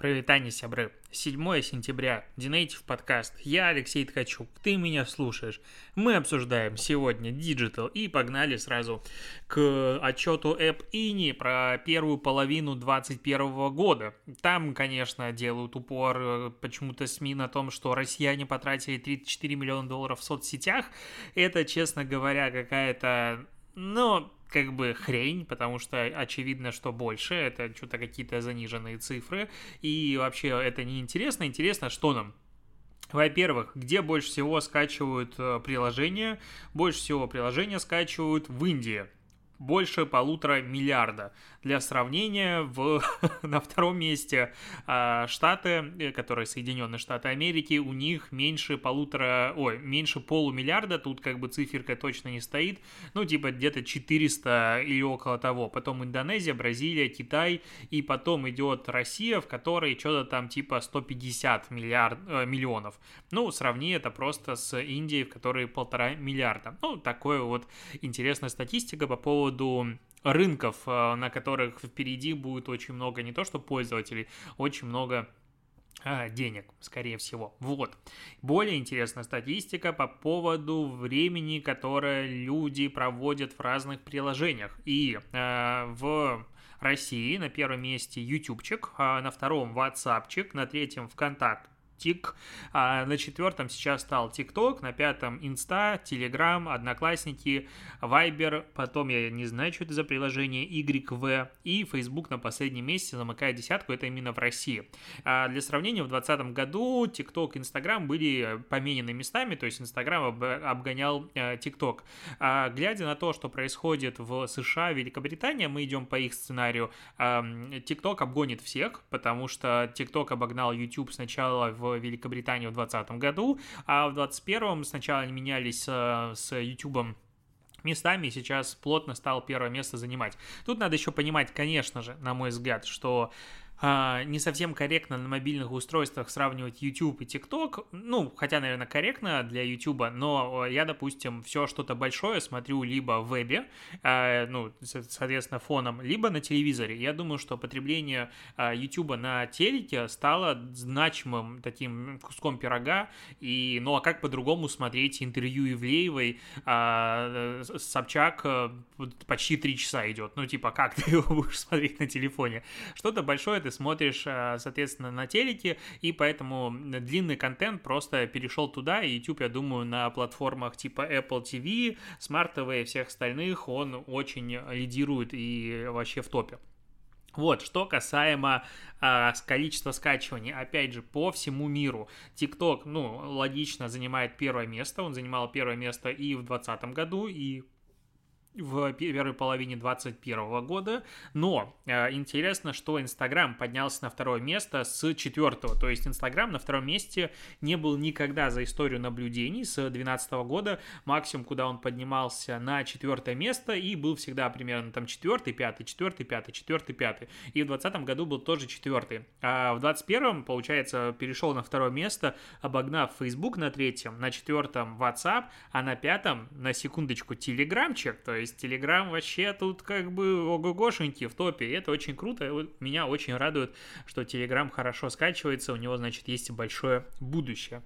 Привитание, сябры. 7 сентября, Динейтив подкаст. Я Алексей Ткачук, ты меня слушаешь. Мы обсуждаем сегодня Digital и погнали сразу к отчету App Ini про первую половину 2021 года. Там, конечно, делают упор э, почему-то СМИ на том, что россияне потратили 34 миллиона долларов в соцсетях. Это, честно говоря, какая-то, ну, как бы хрень, потому что очевидно, что больше, это что-то какие-то заниженные цифры, и вообще это не интересно, интересно, что нам? Во-первых, где больше всего скачивают э, приложения? Больше всего приложения скачивают в Индии больше полутора миллиарда. Для сравнения, в, на втором месте а, Штаты, э, которые Соединенные Штаты Америки, у них меньше полутора, ой, меньше полумиллиарда, тут как бы циферка точно не стоит, ну, типа где-то 400 или около того. Потом Индонезия, Бразилия, Китай, и потом идет Россия, в которой что-то там типа 150 миллиард, э, миллионов. Ну, сравни это просто с Индией, в которой полтора миллиарда. Ну, такое вот интересная статистика по поводу поводу рынков, э, на которых впереди будет очень много не то что пользователей, очень много а, денег, скорее всего. Вот. Более интересная статистика по поводу времени, которое люди проводят в разных приложениях. И э, в России на первом месте YouTube чик, а на втором WhatsApp чик, на третьем ВКонтакт, Тик. А на четвертом сейчас стал TikTok, на пятом Инста, Телеграм, Одноклассники, Viber, потом я не знаю, что это за приложение, YV, и Facebook на последнем месте замыкает десятку, это именно в России. А для сравнения, в 2020 году TikTok и Инстаграм были поменены местами, то есть Инстаграм обгонял э, TikTok. А глядя на то, что происходит в США, Великобритания, мы идем по их сценарию, ТикТок обгонит всех, потому что ТикТок обогнал YouTube сначала в Великобритании в 2020 году, а в 2021 сначала они менялись с, с YouTube местами и сейчас плотно стал первое место занимать. Тут надо еще понимать, конечно же, на мой взгляд, что а, не совсем корректно на мобильных устройствах сравнивать YouTube и TikTok. Ну, хотя, наверное, корректно для YouTube, но я, допустим, все что-то большое смотрю либо в вебе, а, ну, соответственно, фоном, либо на телевизоре. Я думаю, что потребление а, YouTube на телеке стало значимым таким куском пирога. И, ну, а как по-другому смотреть интервью Ивлеевой? А, Собчак э, почти три часа идет. Ну, типа, как ты его будешь смотреть на телефоне? Что-то большое ты ты смотришь, э, соответственно, на телеке, и поэтому длинный контент просто перешел туда, и YouTube, я думаю, на платформах типа Apple TV, Smart TV и всех остальных, он очень лидирует и вообще в топе. Вот, что касаемо а, количества скачиваний, опять же, по всему миру, TikTok, ну, логично, занимает первое место, он занимал первое место и в 2020 году, и в первой половине 2021 года, но э, интересно, что Инстаграм поднялся на второе место с четвертого, то есть Инстаграм на втором месте не был никогда за историю наблюдений с 2012 года, максимум, куда он поднимался на четвертое место и был всегда примерно там четвертый, пятый, четвертый, пятый, четвертый, пятый, и в 2020 году был тоже четвертый, а в 2021, получается, перешел на второе место, обогнав Facebook на третьем, на четвертом WhatsApp, а на пятом, на секундочку, Телеграмчик, то есть есть Telegram вообще тут как бы ого-гошеньки в топе, и это очень круто. Меня очень радует, что Telegram хорошо скачивается, у него, значит, есть большое будущее.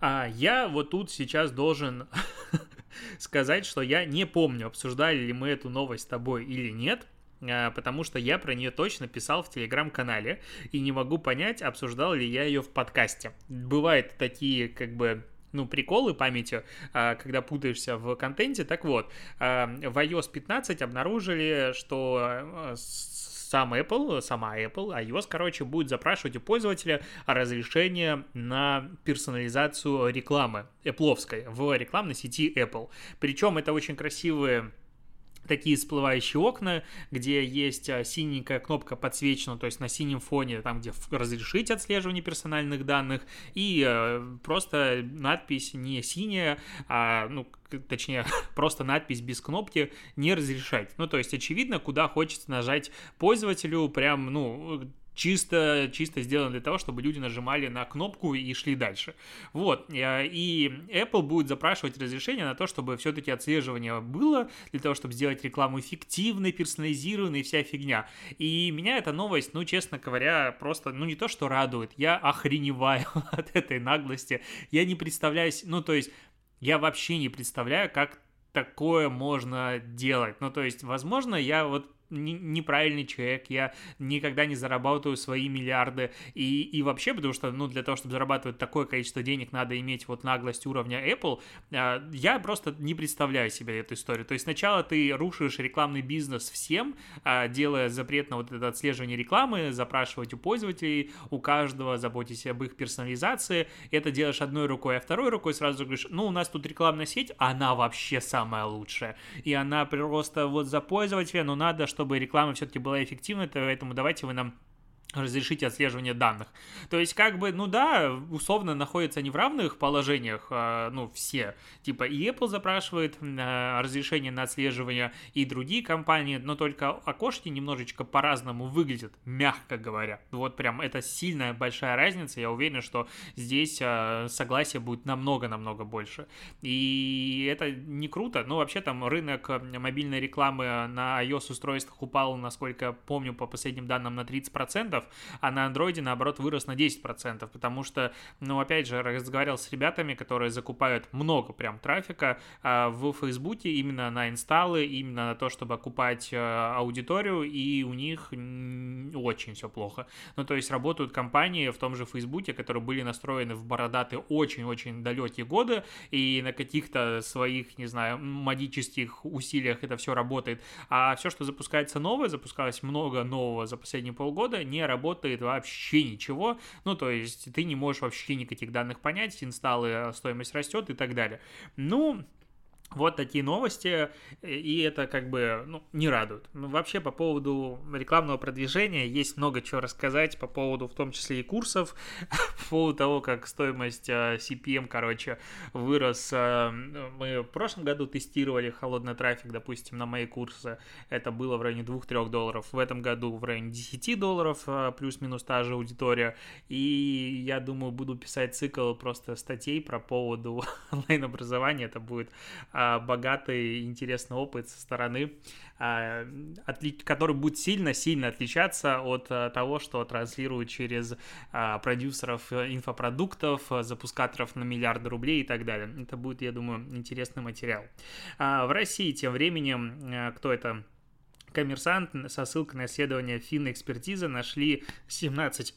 А я вот тут сейчас должен сказать, что я не помню, обсуждали ли мы эту новость с тобой или нет, а, потому что я про нее точно писал в телеграм-канале и не могу понять, обсуждал ли я ее в подкасте. Бывают такие как бы ну, приколы памяти, а, когда путаешься в контенте. Так вот, а, в iOS 15 обнаружили, что а, сам Apple, сама Apple, iOS, короче, будет запрашивать у пользователя разрешение на персонализацию рекламы Apple в рекламной сети Apple. Причем это очень красивые такие всплывающие окна, где есть а, синенькая кнопка подсвечена, то есть на синем фоне, там, где разрешить отслеживание персональных данных, и э, просто надпись не синяя, а, ну, точнее, просто надпись без кнопки «Не разрешать». Ну, то есть, очевидно, куда хочется нажать пользователю, прям, ну, чисто, чисто сделано для того, чтобы люди нажимали на кнопку и шли дальше. Вот, э, и Apple будет запрашивать разрешение на то, чтобы все-таки отслеживание было, для того, чтобы сделать рекламу эффективной, персонализированной, вся фигня. И меня эта новость, ну, честно говоря, просто, ну, не то, что радует, я охреневаю от этой наглости. Я не представляю, ну, то есть, я вообще не представляю, как такое можно делать. Ну, то есть, возможно, я вот неправильный человек, я никогда не зарабатываю свои миллиарды. И, и вообще, потому что, ну, для того, чтобы зарабатывать такое количество денег, надо иметь вот наглость уровня Apple. А, я просто не представляю себе эту историю. То есть сначала ты рушишь рекламный бизнес всем, а, делая запрет на вот это отслеживание рекламы, запрашивать у пользователей, у каждого, заботясь об их персонализации. Это делаешь одной рукой, а второй рукой сразу говоришь, ну, у нас тут рекламная сеть, она вообще самая лучшая. И она просто вот за пользователя, но надо, чтобы чтобы реклама все-таки была эффективной, поэтому давайте вы нам разрешите отслеживание данных. То есть, как бы, ну да, условно находятся не в равных положениях, а, ну, все. Типа и Apple запрашивает а, разрешение на отслеживание, и другие компании, но только окошки немножечко по-разному выглядят, мягко говоря. Вот прям это сильная большая разница, я уверен, что здесь а, согласие будет намного-намного больше. И это не круто, но вообще там рынок мобильной рекламы на iOS-устройствах упал, насколько помню, по последним данным, на 30%, а на андроиде, наоборот, вырос на 10%, потому что, ну, опять же, разговаривал с ребятами, которые закупают много прям трафика а, в Фейсбуке именно на инсталлы, именно на то, чтобы окупать а, аудиторию, и у них очень все плохо. Ну, то есть работают компании в том же Фейсбуке, которые были настроены в бородатые очень-очень далекие годы, и на каких-то своих, не знаю, магических усилиях это все работает. А все, что запускается новое, запускалось много нового за последние полгода, не работает вообще ничего, ну, то есть ты не можешь вообще никаких данных понять, инсталлы, э, стоимость растет и так далее. Ну, вот такие новости, и это как бы ну, не радует. Ну, вообще по поводу рекламного продвижения есть много чего рассказать по поводу в том числе и курсов, по поводу того, как стоимость CPM, э, короче, вырос. Э, мы в прошлом году тестировали холодный трафик, допустим, на мои курсы. Это было в районе 2-3 долларов. В этом году в районе 10 долларов, э, плюс-минус та же аудитория. И я думаю, буду писать цикл просто статей про поводу онлайн-образования. Это будет богатый интересный опыт со стороны, а, который будет сильно-сильно отличаться от а, того, что транслируют через продюсеров инфопродуктов, запускаторов на миллиарды рублей и так далее. Это будет, я думаю, интересный материал. В России тем временем, кто это? Коммерсант со ссылкой на исследование финн-экспертизы нашли 17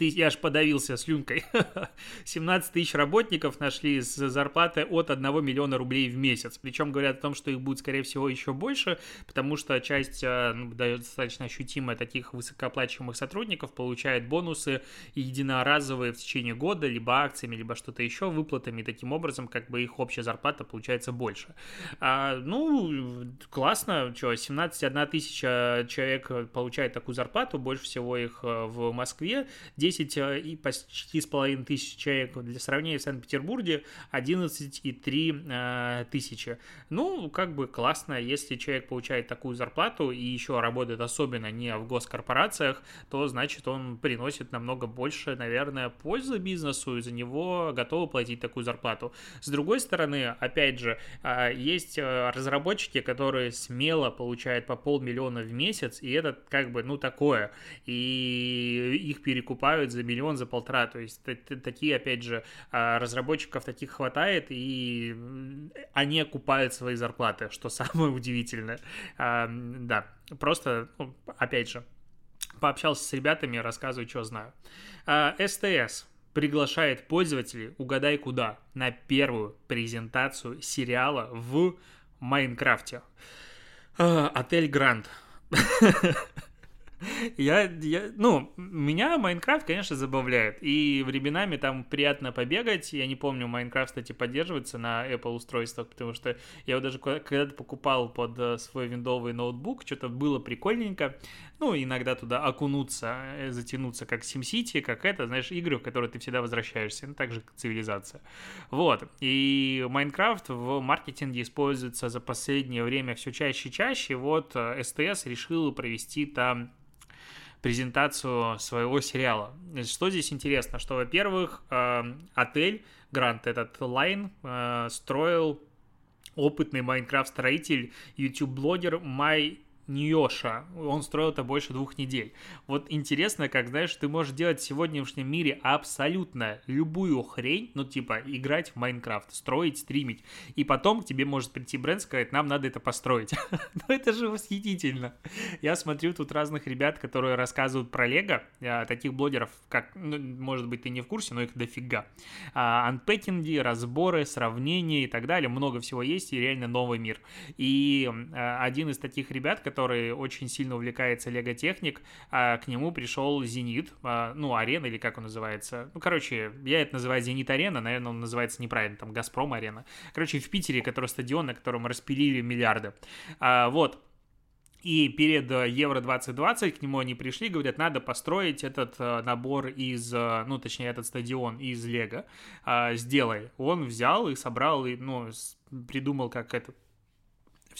тысяч, я аж подавился слюнкой, 17 тысяч работников нашли с зарплатой от 1 миллиона рублей в месяц. Причем говорят о том, что их будет, скорее всего, еще больше, потому что часть э, ну, достаточно ощутимая таких высокооплачиваемых сотрудников получает бонусы единоразовые в течение года, либо акциями, либо что-то еще, выплатами. Таким образом, как бы их общая зарплата получается больше. А, ну, классно, что, 17 тысяча человек получает такую зарплату, больше всего их э, в Москве, 10 10 э, и почти с половиной тысяч человек. Для сравнения в Санкт-Петербурге 11,3 э, тысячи. Ну, как бы классно, если человек получает такую зарплату и еще работает особенно не в госкорпорациях, то значит он приносит намного больше, наверное, пользы бизнесу, и за него готовы платить такую зарплату. С другой стороны, опять же, э, есть разработчики, которые смело получают по полмиллиона в месяц, и это как бы, ну, такое. И их перекупают покупают за миллион, за полтора. То есть такие, опять же, а, разработчиков таких хватает, и они окупают свои зарплаты, что самое удивительное. А, да, просто, ну, опять же, пообщался с ребятами, рассказываю, что знаю. СТС а, приглашает пользователей, угадай куда, на первую презентацию сериала в Майнкрафте. Отель Гранд. Я, я, ну, меня Майнкрафт, конечно, забавляет. И временами там приятно побегать. Я не помню, Майнкрафт, кстати, поддерживается на Apple устройствах, потому что я его даже когда-то покупал под э, свой виндовый ноутбук, что-то было прикольненько. Ну, иногда туда окунуться, э, затянуться, как SimCity, как это, знаешь, игры, в которые ты всегда возвращаешься. Ну, так же, цивилизация. Вот. И Minecraft в маркетинге используется за последнее время все чаще и чаще. Вот э, решил провести там презентацию своего сериала. Что здесь интересно, что, во-первых, э, отель Грант, этот Лайн, э, строил опытный Minecraft-строитель, YouTube-блогер Май Ньоша. Он строил это больше двух недель. Вот интересно, как, знаешь, ты можешь делать в сегодняшнем мире абсолютно любую хрень, ну, типа, играть в Майнкрафт, строить, стримить, и потом к тебе может прийти бренд и сказать, нам надо это построить. ну, это же восхитительно. Я смотрю тут разных ребят, которые рассказывают про Лего, а, таких блогеров, как, ну, может быть, ты не в курсе, но их дофига. А, анпекинги, разборы, сравнения и так далее, много всего есть, и реально новый мир. И а, один из таких ребят, который который очень сильно увлекается лего-техник, а к нему пришел Зенит, а, ну, Арена или как он называется. Ну, короче, я это называю Зенит-Арена, наверное, он называется неправильно, там, Газпром-Арена. Короче, в Питере, который стадион, на котором распилили миллиарды. А, вот, и перед Евро 2020 к нему они пришли, говорят, надо построить этот э, набор из, э, ну, точнее, этот стадион из Лего. Э, сделай. Он взял и собрал, и, ну, придумал, как это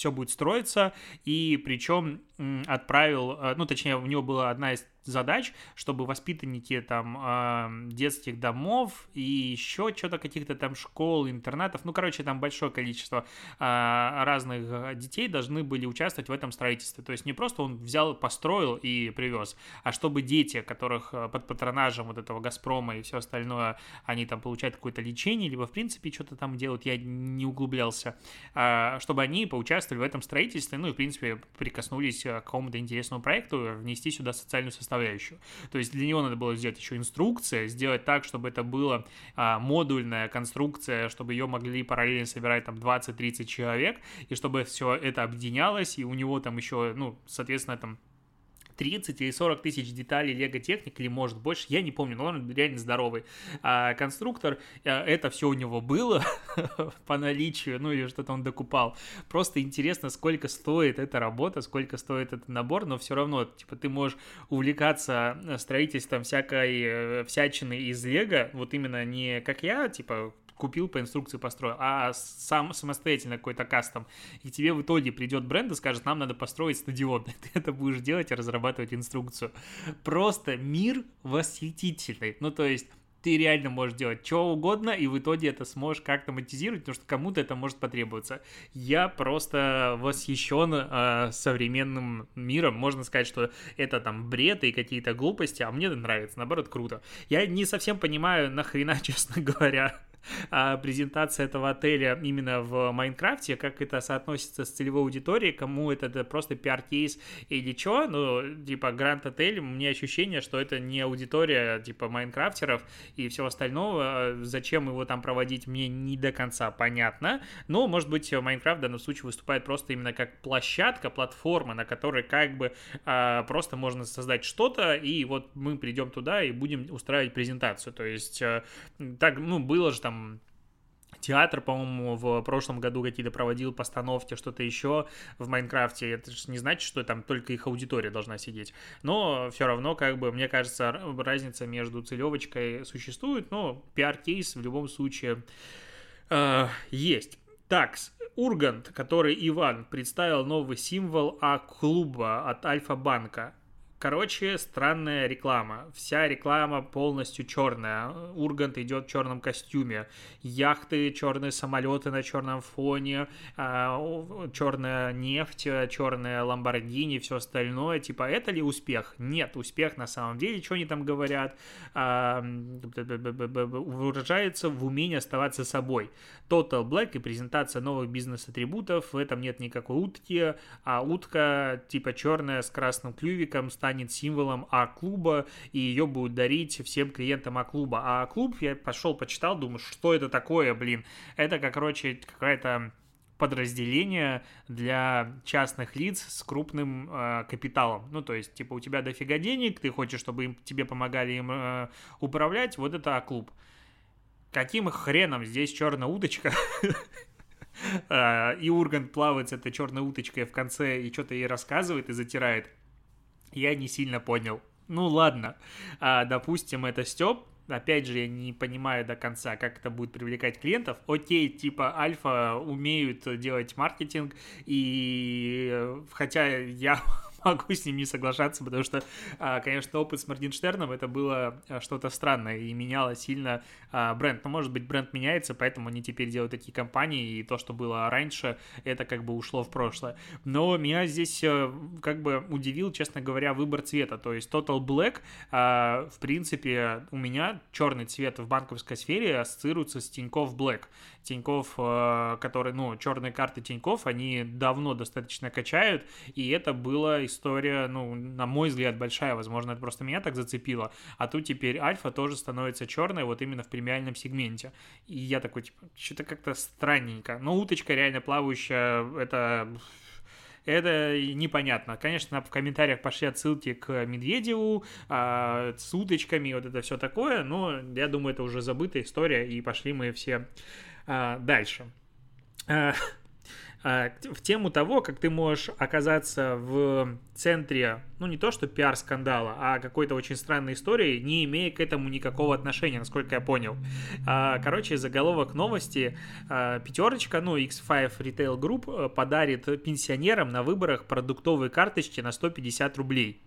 все будет строиться, и причем отправил, э, ну, точнее, у него была одна из задач, чтобы воспитанники там детских домов и еще что-то каких-то там школ, интернатов, ну, короче, там большое количество а, разных детей должны были участвовать в этом строительстве. То есть не просто он взял, построил и привез, а чтобы дети, которых э, под патронажем вот этого Газпрома и все остальное, они там получают какое-то лечение, либо в принципе что-то там делают, я не углублялся, а, чтобы они поучаствовали в этом строительстве, ну и в принципе прикоснулись к какому-то интересному проекту, внести сюда социальную составляющую. То есть для него надо было сделать еще инструкция, сделать так, чтобы это была а, модульная конструкция, чтобы ее могли параллельно собирать там 20-30 человек, и чтобы все это объединялось, и у него там еще, ну, соответственно, там 30 или 40 тысяч деталей Лего Техник, или может больше, я не помню, но он реально здоровый а, конструктор. А, это все у него было по наличию, ну или что-то он докупал. Просто интересно, сколько стоит эта работа, сколько стоит этот набор, но все равно, типа, ты можешь увлекаться строительством всякой э, всячины из Лего, вот именно не как я, типа, купил по инструкции построил, а сам самостоятельно какой-то кастом. И тебе в итоге придет бренд и скажет, нам надо построить стадион. Ты это будешь делать и разрабатывать инструкцию. Просто мир восхитительный. Ну, то есть ты реально можешь делать что угодно, и в итоге это сможешь как-то монетизировать, потому что кому-то это может потребоваться. Я просто восхищен э, современным миром. Можно сказать, что это там бред и какие-то глупости, а мне это нравится, наоборот, круто. Я не совсем понимаю, нахрена, честно говоря, презентация этого отеля именно в Майнкрафте, как это соотносится с целевой аудиторией, кому это, это просто пиар-кейс или что, ну, типа, Гранд Отель, мне ощущение, что это не аудитория, типа, майнкрафтеров и всего остального, зачем его там проводить, мне не до конца понятно, но, может быть, Майнкрафт в данном случае выступает просто именно как площадка, платформа, на которой как бы а, просто можно создать что-то, и вот мы придем туда и будем устраивать презентацию, то есть а, так, ну, было же там там театр, по-моему, в прошлом году какие-то проводил постановки, что-то еще в Майнкрафте. Это же не значит, что там только их аудитория должна сидеть. Но все равно, как бы, мне кажется, разница между целевочкой существует, но пиар-кейс в любом случае э, есть. Так, Ургант, который Иван представил новый символ А-клуба от Альфа-банка. Короче, странная реклама. Вся реклама полностью черная. Ургант идет в черном костюме. Яхты, черные самолеты на черном фоне, а, черная нефть, черная Ламборгини, все остальное. Типа, это ли успех? Нет, успех на самом деле, что они там говорят, а, выражается в умении оставаться собой. Total Black и презентация новых бизнес-атрибутов. В этом нет никакой утки, а утка типа черная с красным клювиком станет станет символом А-клуба, и ее будут дарить всем клиентам А-клуба. А клуб я пошел, почитал, думаю, что это такое, блин. Это, как, короче, какая-то подразделение для частных лиц с крупным э, капиталом. Ну, то есть, типа, у тебя дофига денег, ты хочешь, чтобы им, тебе помогали им э, управлять, вот это А-клуб. Каким хреном здесь черная удочка? А, и Ургант плавает с этой черной уточкой в конце и что-то ей рассказывает и затирает я не сильно понял. Ну ладно, а, допустим, это Степ, опять же, я не понимаю до конца, как это будет привлекать клиентов. Окей, типа Альфа умеют делать маркетинг, и хотя я могу с ним не соглашаться, потому что, а, конечно, опыт с Моргенштерном это было а, что-то странное и меняло сильно а, бренд. Но, может быть, бренд меняется, поэтому они теперь делают такие компании, и то, что было раньше, это как бы ушло в прошлое. Но меня здесь э, как бы удивил, честно говоря, выбор цвета. То есть Total Black, в принципе, у меня черный цвет в банковской сфере ассоциируется с Тинькофф Black. Тиньков, э, который, ну, черные карты Тиньков, они давно достаточно качают, и это была история, ну, на мой взгляд, большая, возможно, это просто меня так зацепило, а тут теперь Альфа тоже становится черной вот именно в премиальном сегменте, и я такой, типа, что-то как-то странненько, но уточка реально плавающая, это это непонятно. Конечно, в комментариях пошли отсылки к Медведеву а, с уточками, вот это все такое, но я думаю, это уже забытая история, и пошли мы все а, дальше. А, в тему того, как ты можешь оказаться в центре, ну не то что пиар-скандала, а какой-то очень странной истории, не имея к этому никакого отношения, насколько я понял. А, короче, заголовок новости. А, пятерочка, ну X5 Retail Group подарит пенсионерам на выборах продуктовые карточки на 150 рублей.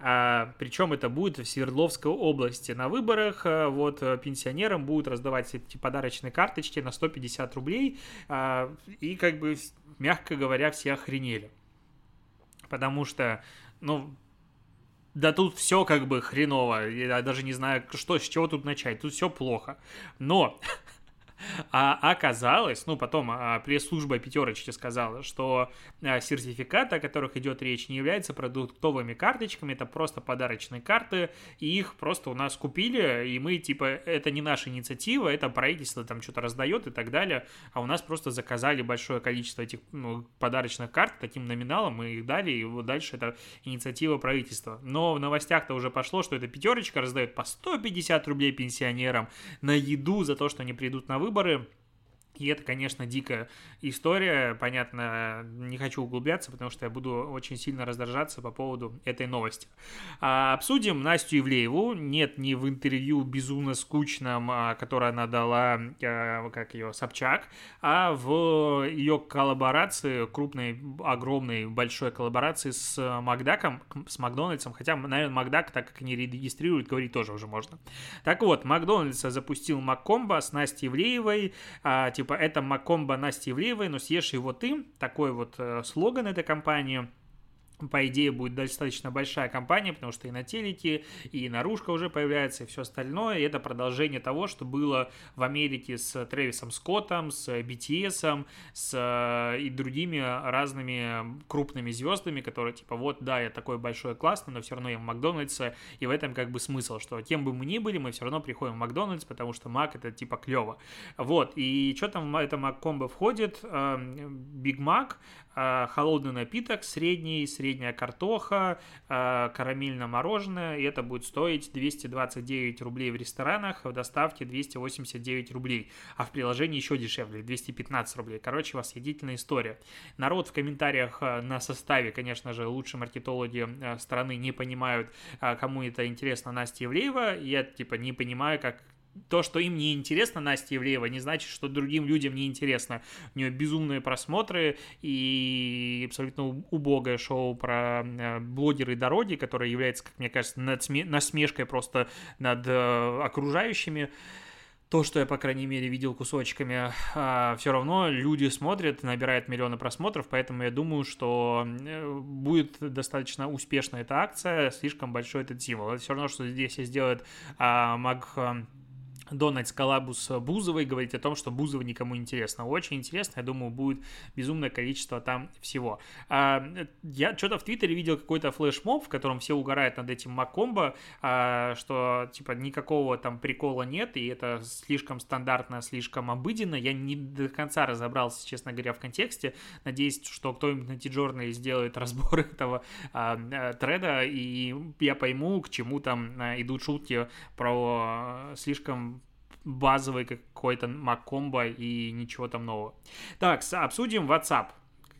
А, причем это будет в Свердловской области. На выборах а, вот пенсионерам будут раздавать эти подарочные карточки на 150 рублей. А, и как бы, мягко говоря, все охренели. Потому что, ну, да тут все как бы хреново. Я даже не знаю, что, с чего тут начать. Тут все плохо. Но а оказалось, ну, потом а, пресс-служба пятерочки сказала, что а, сертификаты, о которых идет речь, не являются продуктовыми карточками, это просто подарочные карты, и их просто у нас купили, и мы, типа, это не наша инициатива, это правительство там что-то раздает и так далее, а у нас просто заказали большое количество этих ну, подарочных карт таким номиналом, мы их дали, и вот дальше это инициатива правительства. Но в новостях-то уже пошло, что эта пятерочка раздает по 150 рублей пенсионерам на еду за то, что они придут на выборы, выборы. И это, конечно, дикая история. Понятно, не хочу углубляться, потому что я буду очень сильно раздражаться по поводу этой новости. А, обсудим Настю Ивлееву. Нет, не в интервью безумно скучном, а, которое она дала, а, как ее, Собчак, а в ее коллаборации, крупной, огромной, большой коллаборации с Макдаком, с Макдональдсом. Хотя, наверное, Макдак, так как они регистрируют, говорить тоже уже можно. Так вот, Макдональдс запустил Маккомбо с Настей Ивлеевой, а, типа типа, это Макомба Насти Ивлеевой, но съешь его ты, такой вот э, слоган этой компании – по идее, будет достаточно большая компания, потому что и на телеке, и наружка уже появляется, и все остальное. И это продолжение того, что было в Америке с Трэвисом Скоттом, с BTS, с э, и другими разными крупными звездами, которые типа, вот, да, я такой большой классный, но все равно я в Макдональдсе, и в этом как бы смысл, что кем бы мы ни были, мы все равно приходим в Макдональдс, потому что Мак это типа клево. Вот, и что там в это Маккомбо входит? Биг эм, Мак, холодный напиток, средний, средняя картоха, э, карамельное мороженое, и это будет стоить 229 рублей в ресторанах, в доставке 289 рублей, а в приложении еще дешевле, 215 рублей. Короче, восхитительная история. Народ в комментариях э, на составе, конечно же, лучшие маркетологи э, страны не понимают, кому это интересно Настя Евлеева, я типа не понимаю, как то, что им не интересно Настя Евлеева, не значит, что другим людям не интересно. У нее безумные просмотры и абсолютно убогое шоу про э, блогеры дороги, которое является, как мне кажется, насмешкой просто над э, окружающими то, что я, по крайней мере, видел кусочками, а, все равно люди смотрят, набирают миллионы просмотров, поэтому я думаю, что э, будет достаточно успешна эта акция, слишком большой этот символ. Это все равно, что здесь сделает а, Маг Дональд Скалабус Бузовой говорить о том, что Бузова никому не интересно. Очень интересно, я думаю, будет безумное количество там всего. А, я что-то в Твиттере видел какой-то флешмоб, в котором все угорают над этим Макомбо, а, что типа никакого там прикола нет, и это слишком стандартно, слишком обыденно. Я не до конца разобрался, честно говоря, в контексте. Надеюсь, что кто-нибудь на T-Journal сделает разбор этого а, а, треда, и я пойму, к чему там а, идут шутки про а, слишком базовый какой-то Маккомбо и ничего там нового. Так, обсудим WhatsApp.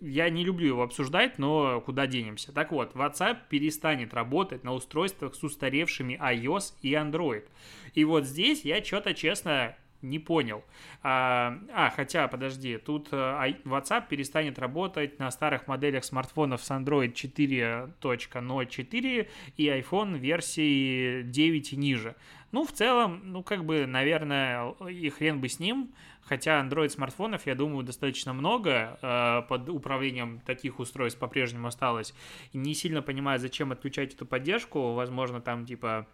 Я не люблю его обсуждать, но куда денемся. Так вот, WhatsApp перестанет работать на устройствах с устаревшими iOS и Android. И вот здесь я что-то, честно, Не понял. А, а хотя, подожди, тут а, WhatsApp перестанет работать на старых моделях смартфонов с Android 4.04 и iPhone версии 9 и ниже. Ну, в целом, ну, как бы, наверное, и хрен бы с ним. Хотя Android-смартфонов, я думаю, достаточно много э, под управлением таких устройств по-прежнему осталось. Не сильно понимаю, зачем отключать эту поддержку. Возможно, там, типа,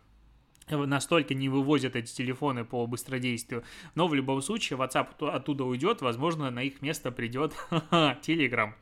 настолько не вывозят эти телефоны по быстродействию. Но в любом случае WhatsApp оттуда уйдет, возможно, на их место придет Telegram.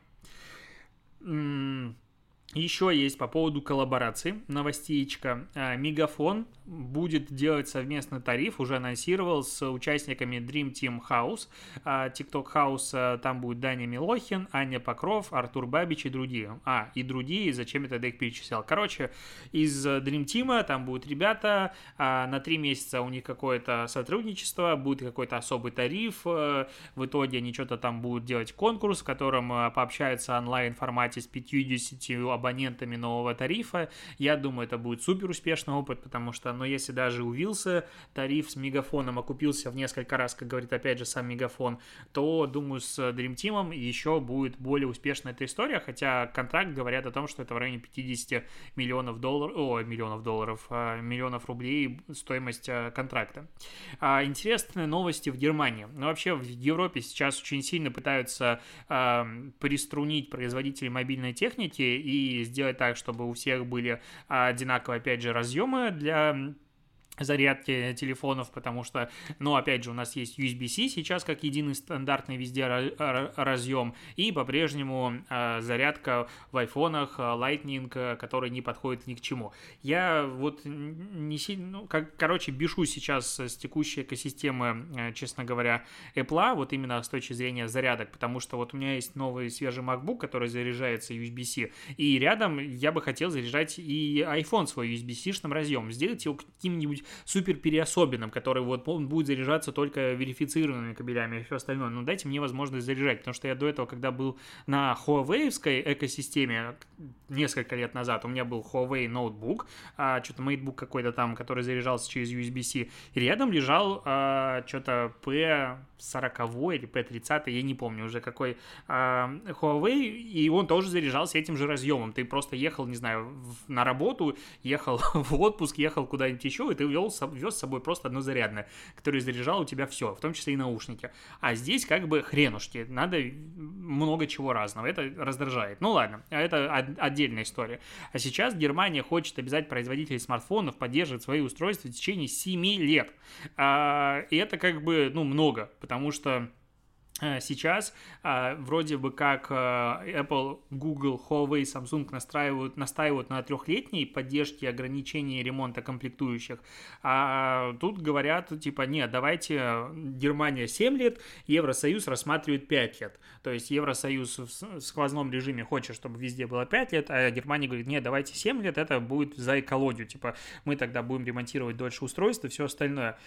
Еще есть по поводу коллаборации новостеечка. А, Мегафон будет делать совместный тариф, уже анонсировал с участниками Dream Team House. А, TikTok House, а, там будет Даня Милохин, Аня Покров, Артур Бабич и другие. А, и другие, зачем это их перечислял. Короче, из Dream Team там будут ребята, на три месяца у них какое-то сотрудничество, будет какой-то особый тариф, в итоге они что-то там будут делать конкурс, в котором пообщаются онлайн формате с 50 абонентами нового тарифа. Я думаю, это будет супер успешный опыт, потому что, ну, если даже увился тариф с Мегафоном, окупился в несколько раз, как говорит опять же сам Мегафон, то, думаю, с Dream Team еще будет более успешная эта история, хотя контракт говорят о том, что это в районе 50 миллионов долларов, о, миллионов долларов, а, миллионов рублей стоимость а, контракта. А, интересные новости в Германии. Ну, вообще, в Европе сейчас очень сильно пытаются приструнить производителей мобильной техники и сделать так, чтобы у всех были одинаковые, опять же, разъемы для зарядки телефонов, потому что, ну, опять же, у нас есть USB-C сейчас как единый стандартный везде разъем, и по-прежнему э, зарядка в айфонах Lightning, э, который не подходит ни к чему. Я вот не сильно, ну, как, короче, бешу сейчас с текущей экосистемы, честно говоря, Apple, вот именно с точки зрения зарядок, потому что вот у меня есть новый свежий MacBook, который заряжается USB-C, и рядом я бы хотел заряжать и iPhone свой USB-C-шным разъемом, сделать его каким-нибудь супер переособенным, который вот он будет заряжаться только верифицированными кабелями и все остальное. Но дайте мне возможность заряжать, потому что я до этого, когда был на Huawei экосистеме несколько лет назад, у меня был Huawei ноутбук, а, что-то MateBook какой-то там, который заряжался через USB-C, и рядом лежал а, что-то P40 или P30, я не помню уже какой а, Huawei, и он тоже заряжался этим же разъемом. Ты просто ехал, не знаю, на работу, ехал в отпуск, ехал куда-нибудь еще, и ты вел, вез с собой просто одно зарядное, которое заряжало у тебя все, в том числе и наушники. А здесь как бы хренушки, надо много чего разного, это раздражает. Ну ладно, это отдельная история. А сейчас Германия хочет обязать производителей смартфонов поддерживать свои устройства в течение 7 лет. А, и это как бы, ну, много, потому что сейчас а, вроде бы как а, Apple, Google, Huawei, Samsung настраивают, настаивают на трехлетней поддержке ограничений ремонта комплектующих, а тут говорят, типа, нет, давайте Германия 7 лет, Евросоюз рассматривает 5 лет. То есть Евросоюз в сквозном режиме хочет, чтобы везде было 5 лет, а Германия говорит, нет, давайте 7 лет, это будет за экологию, типа, мы тогда будем ремонтировать дольше устройства все остальное.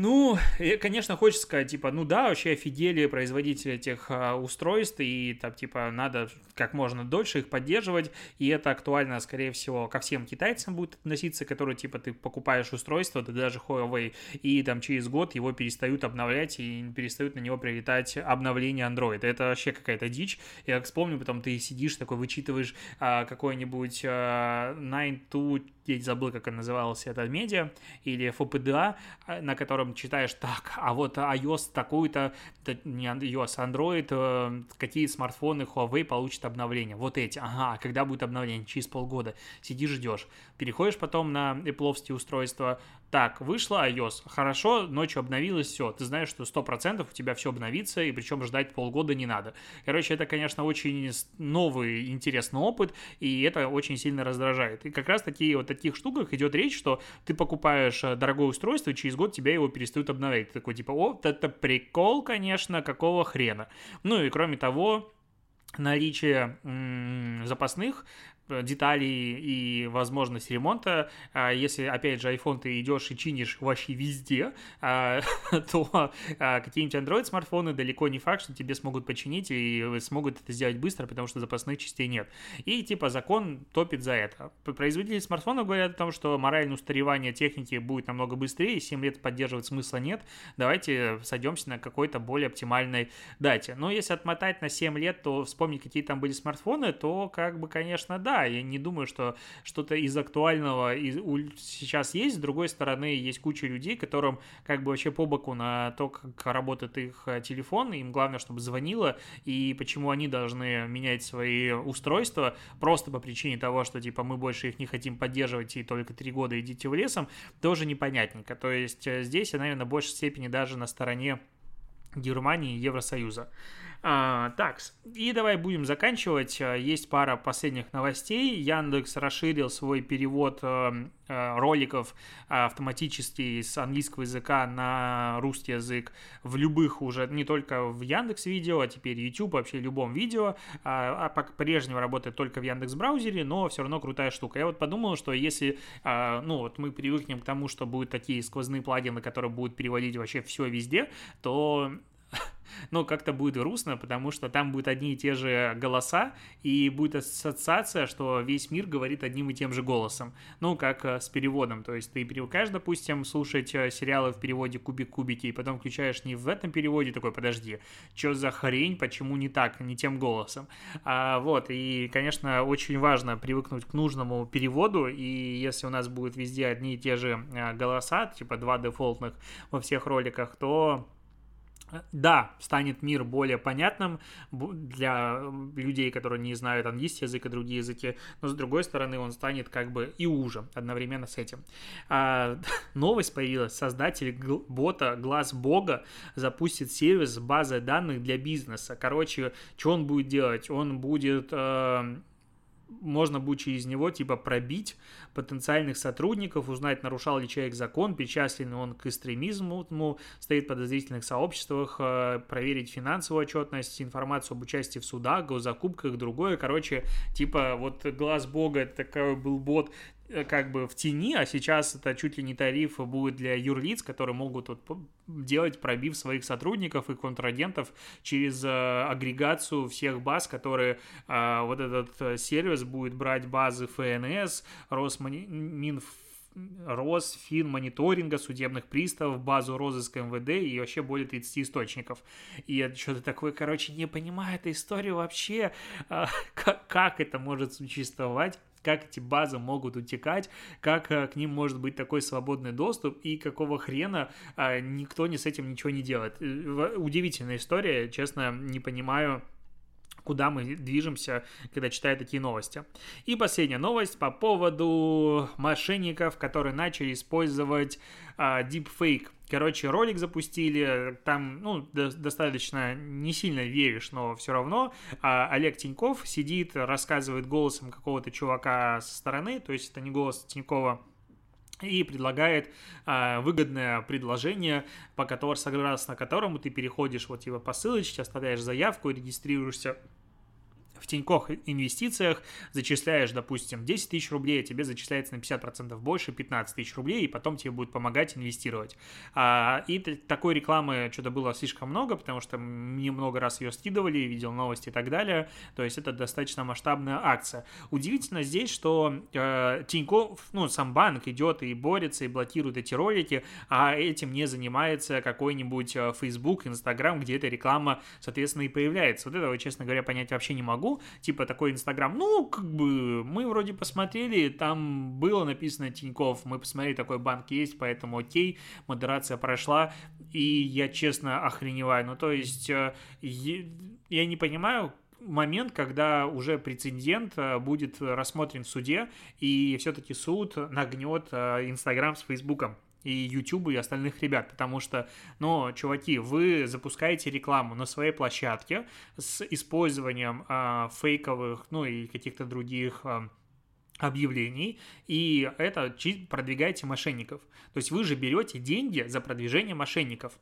Ну, конечно, хочется сказать, типа, ну да, вообще офигели производители этих а, устройств, и там, типа, надо как можно дольше их поддерживать, и это актуально, скорее всего, ко всем китайцам будет относиться, которые, типа, ты покупаешь устройство, да даже Huawei, и там через год его перестают обновлять, и перестают на него прилетать обновления Android. Это вообще какая-то дичь. Я как вспомню, потом ты сидишь такой, вычитываешь а, какой-нибудь а, 9 to я забыл, как она называлась, это медиа, или FPDA, а, на котором читаешь так, а вот iOS такую-то, не iOS, Android, э, какие смартфоны Huawei получат обновление. Вот эти, ага, а когда будет обновление? Через полгода. Сидишь, ждешь. Переходишь потом на Apple устройства, так, вышло iOS, хорошо, ночью обновилось, все, ты знаешь, что 100% у тебя все обновится, и причем ждать полгода не надо. Короче, это, конечно, очень новый интересный опыт, и это очень сильно раздражает. И как раз таки вот таких штуках идет речь, что ты покупаешь э, дорогое устройство, и через год тебя его перестают обновлять. Ты такой, типа, о, это прикол, конечно, какого хрена. Ну и кроме того, наличие м- запасных деталей и возможность ремонта. А если, опять же, iPhone ты идешь и чинишь вообще везде, а, то а, какие-нибудь Android смартфоны далеко не факт, что тебе смогут починить и смогут это сделать быстро, потому что запасных частей нет. И типа закон топит за это. Производители смартфонов говорят о том, что моральное устаревание техники будет намного быстрее, 7 лет поддерживать смысла нет. Давайте сойдемся на какой-то более оптимальной дате. Но если отмотать на 7 лет, то вспомнить, какие там были смартфоны, то как бы, конечно, да, я не думаю, что что-то из актуального сейчас есть. С другой стороны, есть куча людей, которым как бы вообще по боку на то, как работает их э, телефон, им главное, чтобы звонило, и почему они должны менять свои устройства просто по причине того, что типа мы больше их не хотим поддерживать и только три года идите в лесом, тоже непонятненько. То есть э, здесь я, наверное, в большей степени даже на стороне Германии и Евросоюза. А, так, и давай будем заканчивать. А, есть пара последних новостей. Яндекс расширил свой перевод а, а, роликов автоматически с английского языка на русский язык в любых уже, не только в Яндекс Видео, а теперь YouTube, вообще любом видео. А, а по-прежнему работает только в Яндекс браузере, но все равно крутая штука. Я вот подумал, что если, ну вот мы привыкнем к тому, что будут такие сквозные плагины, которые будут переводить вообще все везде, то но как-то будет грустно, потому что там будут одни и те же голоса, и будет ассоциация, что весь мир говорит одним и тем же голосом. Ну, как э, с переводом, то есть ты привыкаешь, допустим, слушать э, сериалы в переводе «Кубик-кубики», и потом включаешь не в этом переводе, такой, подожди, что за хрень, почему не так, не тем голосом. А, вот, и, конечно, очень важно привыкнуть к нужному переводу, и если у нас будут везде одни и те же э, голоса, типа два дефолтных во всех роликах, то да, станет мир более понятным для людей, которые не знают английский язык и другие языки, но с другой стороны он станет как бы и уже одновременно с этим. А, новость появилась. Создатель бота Глаз Бога запустит сервис с базой данных для бизнеса. Короче, что он будет делать? Он будет э, можно будет через него типа пробить потенциальных сотрудников, узнать, нарушал ли человек закон, причастен ли он к экстремизму, ну, стоит в подозрительных сообществах, э, проверить финансовую отчетность, информацию об участии в судах, госзакупках, другое. Короче, типа вот глаз бога, это такой был бот, как бы в тени, а сейчас это чуть ли не тариф будет для юрлиц, которые могут вот делать пробив своих сотрудников и контрагентов через э, агрегацию всех баз, которые э, вот этот сервис будет брать базы ФНС, Росминф Росфинмониторинга, судебных приставов, базу розыска МВД и вообще более 30 источников. И я что-то такое, короче, не понимаю эту историю вообще, как, как это может существовать как эти базы могут утекать, как э, к ним может быть такой свободный доступ и какого хрена а, никто не с этим ничего не делает. Э, удивительная история, честно, не понимаю, куда мы движемся, когда читаю такие новости. И последняя новость по поводу мошенников, которые начали использовать а, deepfake. Короче, ролик запустили, там, ну, до, достаточно не сильно веришь, но все равно а, Олег Тиньков сидит, рассказывает голосом какого-то чувака со стороны, то есть это не голос Тинькова, и предлагает а, выгодное предложение, по которому, согласно которому ты переходишь вот типа по ссылочке, оставляешь заявку, регистрируешься в Тинькофф инвестициях зачисляешь, допустим, 10 тысяч рублей, а тебе зачисляется на 50% больше, 15 тысяч рублей, и потом тебе будет помогать инвестировать. А, и такой рекламы что-то было слишком много, потому что мне много раз ее скидывали, видел новости и так далее, то есть это достаточно масштабная акция. Удивительно здесь, что э, Тинькофф, ну, сам банк идет и борется, и блокирует эти ролики, а этим не занимается какой-нибудь э, Facebook, Instagram, где эта реклама, соответственно, и появляется. Вот этого, честно говоря, понять вообще не могу, типа такой Инстаграм, ну, как бы, мы вроде посмотрели, там было написано Тиньков, мы посмотрели, такой банк есть, поэтому окей, модерация прошла, и я честно охреневаю, ну, то есть, э, я не понимаю, момент, когда уже прецедент э, будет рассмотрен в суде, и все-таки суд нагнет э, Инстаграм с Фейсбуком и YouTube и остальных ребят, потому что, ну, чуваки, вы запускаете рекламу на своей площадке с использованием э, фейковых, ну и каких-то других э, объявлений, и это продвигаете мошенников. То есть вы же берете деньги за продвижение мошенников.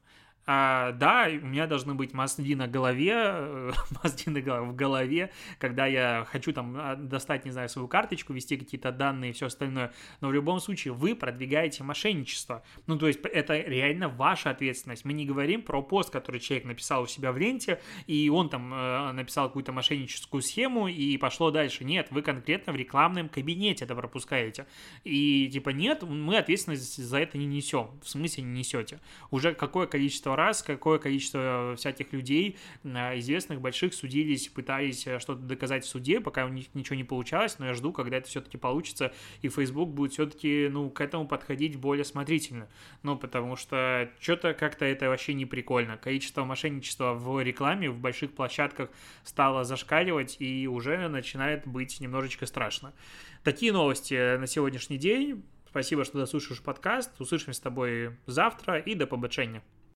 А, да, у меня должны быть мозги на голове, э, мозги в голове, когда я хочу там а, достать, не знаю, свою карточку, ввести какие-то данные и все остальное. Но в любом случае вы продвигаете мошенничество. Ну, то есть это реально ваша ответственность. Мы не говорим про пост, который человек написал у себя в ленте, и он там э, написал какую-то мошенническую схему и пошло дальше. Нет, вы конкретно в рекламном кабинете это пропускаете. И типа нет, мы ответственность за это не несем. В смысле не несете. Уже какое количество раз, какое количество всяких людей, э, известных, больших, судились, пытались э, что-то доказать в суде, пока у них ничего не получалось, но я жду, когда это все-таки получится, и Facebook будет все-таки, ну, к этому подходить более смотрительно. Ну, потому что что-то как-то это вообще не прикольно. Количество мошенничества в рекламе в больших площадках стало зашкаливать и уже начинает быть немножечко страшно. Такие новости на сегодняшний день. Спасибо, что дослушаешь подкаст. Услышимся с тобой завтра и до побачення.